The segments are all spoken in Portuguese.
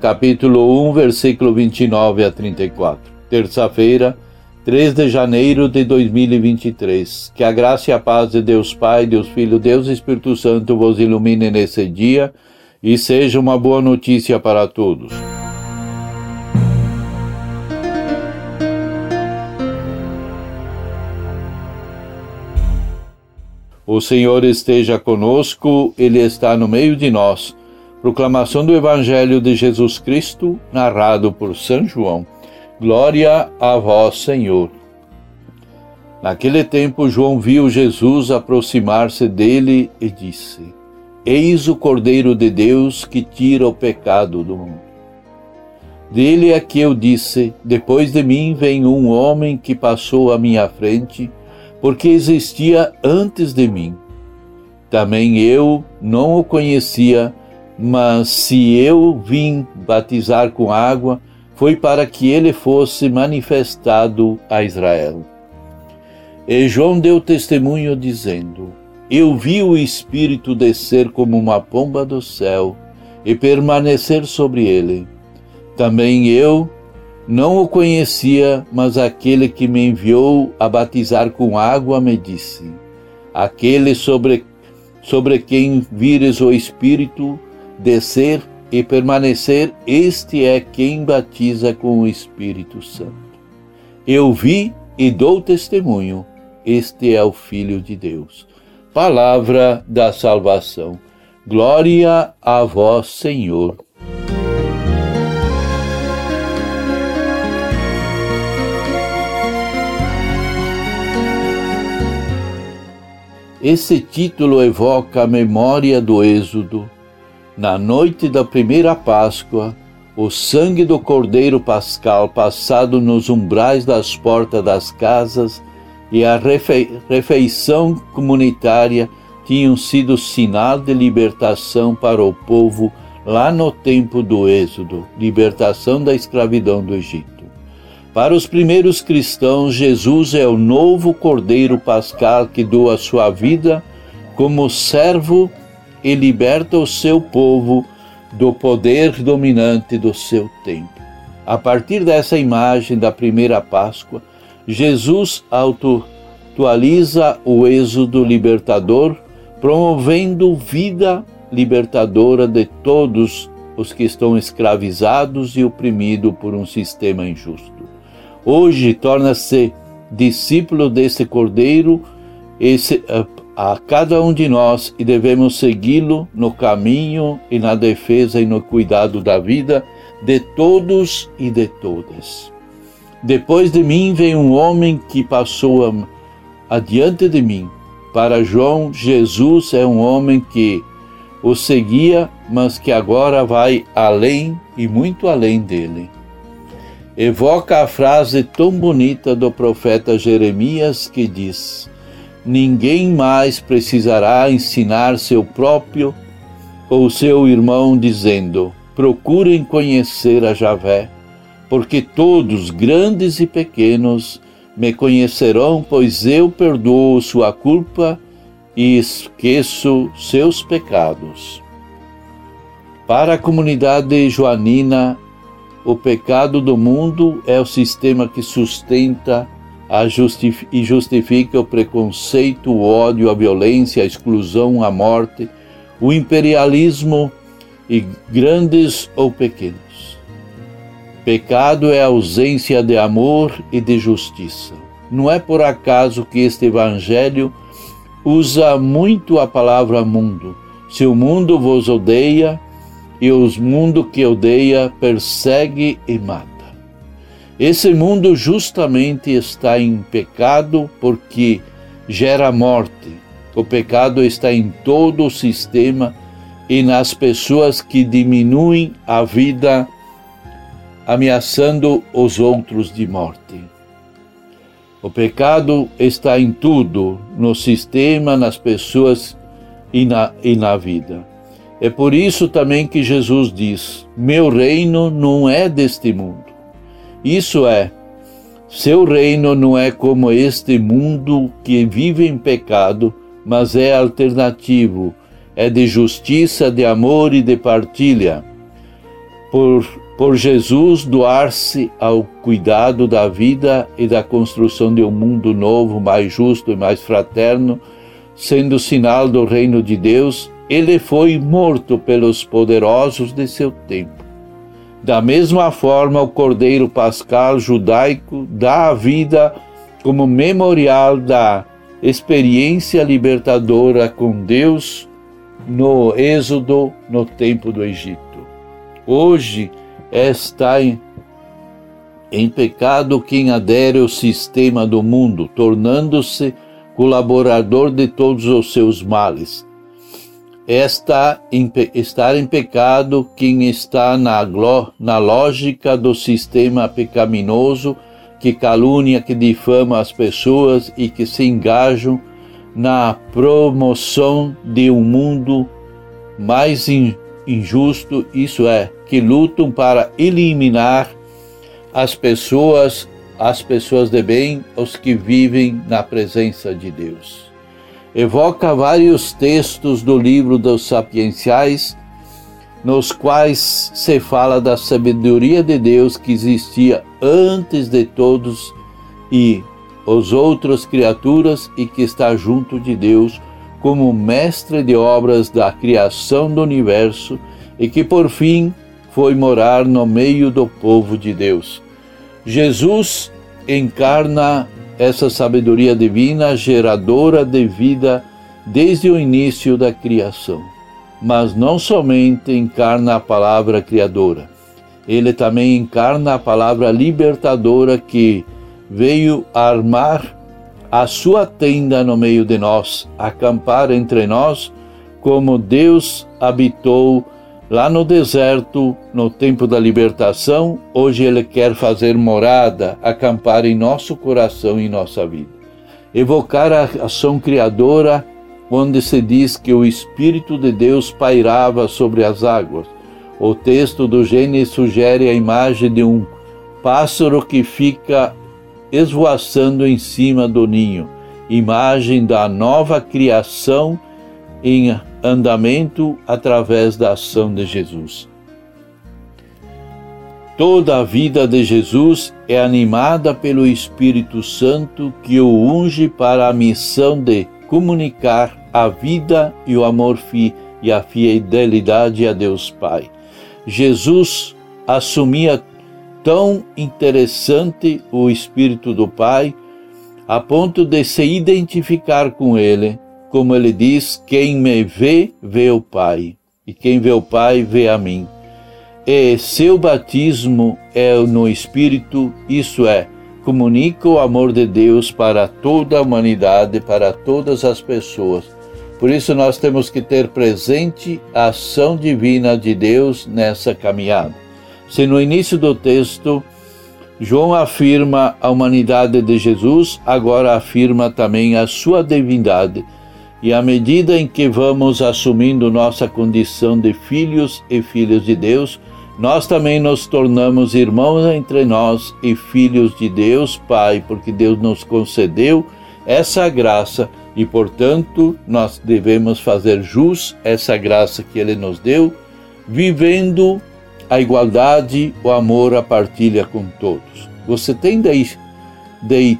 capítulo 1, versículo 29 a 34. Terça-feira, 3 de janeiro de 2023. Que a graça e a paz de Deus Pai, Deus Filho, Deus Espírito Santo vos ilumine nesse dia e seja uma boa notícia para todos. O Senhor esteja conosco, Ele está no meio de nós. Proclamação do Evangelho de Jesus Cristo, narrado por São João. Glória a vós, Senhor. Naquele tempo, João viu Jesus aproximar-se dele e disse: Eis o Cordeiro de Deus que tira o pecado do mundo. Dele é que eu disse: Depois de mim vem um homem que passou à minha frente porque existia antes de mim. Também eu não o conhecia, mas se eu vim batizar com água, foi para que ele fosse manifestado a Israel. E João deu testemunho dizendo: Eu vi o Espírito descer como uma pomba do céu e permanecer sobre ele. Também eu não o conhecia, mas aquele que me enviou a batizar com água me disse: Aquele sobre, sobre quem vires o Espírito descer e permanecer, este é quem batiza com o Espírito Santo. Eu vi e dou testemunho, este é o Filho de Deus. Palavra da salvação. Glória a vós, Senhor. Esse título evoca a memória do Êxodo. Na noite da primeira Páscoa, o sangue do Cordeiro Pascal passado nos umbrais das portas das casas e a refeição comunitária tinham sido sinal de libertação para o povo lá no tempo do Êxodo, libertação da escravidão do Egito. Para os primeiros cristãos, Jesus é o novo Cordeiro Pascal que doa sua vida como servo e liberta o seu povo do poder dominante do seu tempo. A partir dessa imagem da primeira Páscoa, Jesus atualiza o êxodo libertador, promovendo vida libertadora de todos os que estão escravizados e oprimidos por um sistema injusto. Hoje torna-se discípulo desse Cordeiro esse, a, cada um de nós e devemos segui-lo no caminho e na defesa e no cuidado da vida de todos e de todas. Depois de mim vem um homem que passou adiante de mim. Para João, Jesus é um homem que o seguia, mas que agora vai além e muito além dele evoca a frase tão bonita do profeta Jeremias que diz: Ninguém mais precisará ensinar seu próprio ou seu irmão, dizendo: Procurem conhecer a Javé, porque todos, grandes e pequenos, me conhecerão, pois eu perdoo sua culpa e esqueço seus pecados. Para a comunidade joanina, o pecado do mundo é o sistema que sustenta justif e justifica o preconceito, o ódio, a violência, a exclusão, a morte, o imperialismo e grandes ou pequenos. Pecado é a ausência de amor e de justiça. Não é por acaso que este evangelho usa muito a palavra mundo. Se o mundo vos odeia, e os mundo que odeia persegue e mata. Esse mundo justamente está em pecado porque gera morte. O pecado está em todo o sistema e nas pessoas que diminuem a vida ameaçando os outros de morte. O pecado está em tudo, no sistema, nas pessoas e na, e na vida. É por isso também que Jesus diz: Meu reino não é deste mundo. Isso é, seu reino não é como este mundo que vive em pecado, mas é alternativo, é de justiça, de amor e de partilha. Por, por Jesus doar-se ao cuidado da vida e da construção de um mundo novo, mais justo e mais fraterno, sendo sinal do reino de Deus, ele foi morto pelos poderosos de seu tempo. Da mesma forma, o Cordeiro Pascal judaico dá a vida como memorial da experiência libertadora com Deus no Êxodo, no tempo do Egito. Hoje está em, em pecado quem adere ao sistema do mundo, tornando-se colaborador de todos os seus males. Esta, em, estar em pecado quem está na, na lógica do sistema pecaminoso que calúnia, que difama as pessoas e que se engajam na promoção de um mundo mais injusto, isso é, que lutam para eliminar as pessoas as pessoas de bem, os que vivem na presença de Deus. Evoca vários textos do livro dos Sapienciais, nos quais se fala da sabedoria de Deus que existia antes de todos e os outros criaturas e que está junto de Deus como mestre de obras da criação do universo e que por fim foi morar no meio do povo de Deus. Jesus encarna essa sabedoria divina geradora de vida desde o início da criação. Mas não somente encarna a palavra criadora, ele também encarna a palavra libertadora que veio armar a sua tenda no meio de nós, acampar entre nós, como Deus habitou Lá no deserto, no tempo da libertação, hoje Ele quer fazer morada, acampar em nosso coração e nossa vida. Evocar a ação criadora, onde se diz que o Espírito de Deus pairava sobre as águas. O texto do Gênesis sugere a imagem de um pássaro que fica esvoaçando em cima do ninho, imagem da nova criação em andamento através da ação de Jesus. Toda a vida de Jesus é animada pelo Espírito Santo que o unge para a missão de comunicar a vida e o amor fi e a fidelidade a Deus Pai. Jesus assumia tão interessante o Espírito do Pai a ponto de se identificar com ele como ele diz: quem me vê, vê o Pai, e quem vê o Pai, vê a mim. E seu batismo é no Espírito, isso é, comunica o amor de Deus para toda a humanidade, para todas as pessoas. Por isso nós temos que ter presente a ação divina de Deus nessa caminhada. Se no início do texto João afirma a humanidade de Jesus, agora afirma também a sua divindade e à medida em que vamos assumindo nossa condição de filhos e filhas de Deus, nós também nos tornamos irmãos entre nós e filhos de Deus Pai, porque Deus nos concedeu essa graça e, portanto, nós devemos fazer jus essa graça que Ele nos deu, vivendo a igualdade, o amor, a partilha com todos. Você tem daí, daí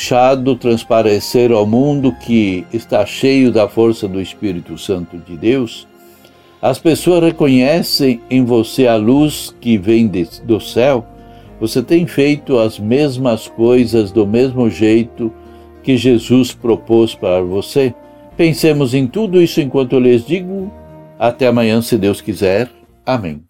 deixado transparecer ao mundo que está cheio da força do Espírito Santo de Deus, as pessoas reconhecem em você a luz que vem de, do céu. Você tem feito as mesmas coisas do mesmo jeito que Jesus propôs para você? Pensemos em tudo isso enquanto eu lhes digo. Até amanhã, se Deus quiser. Amém.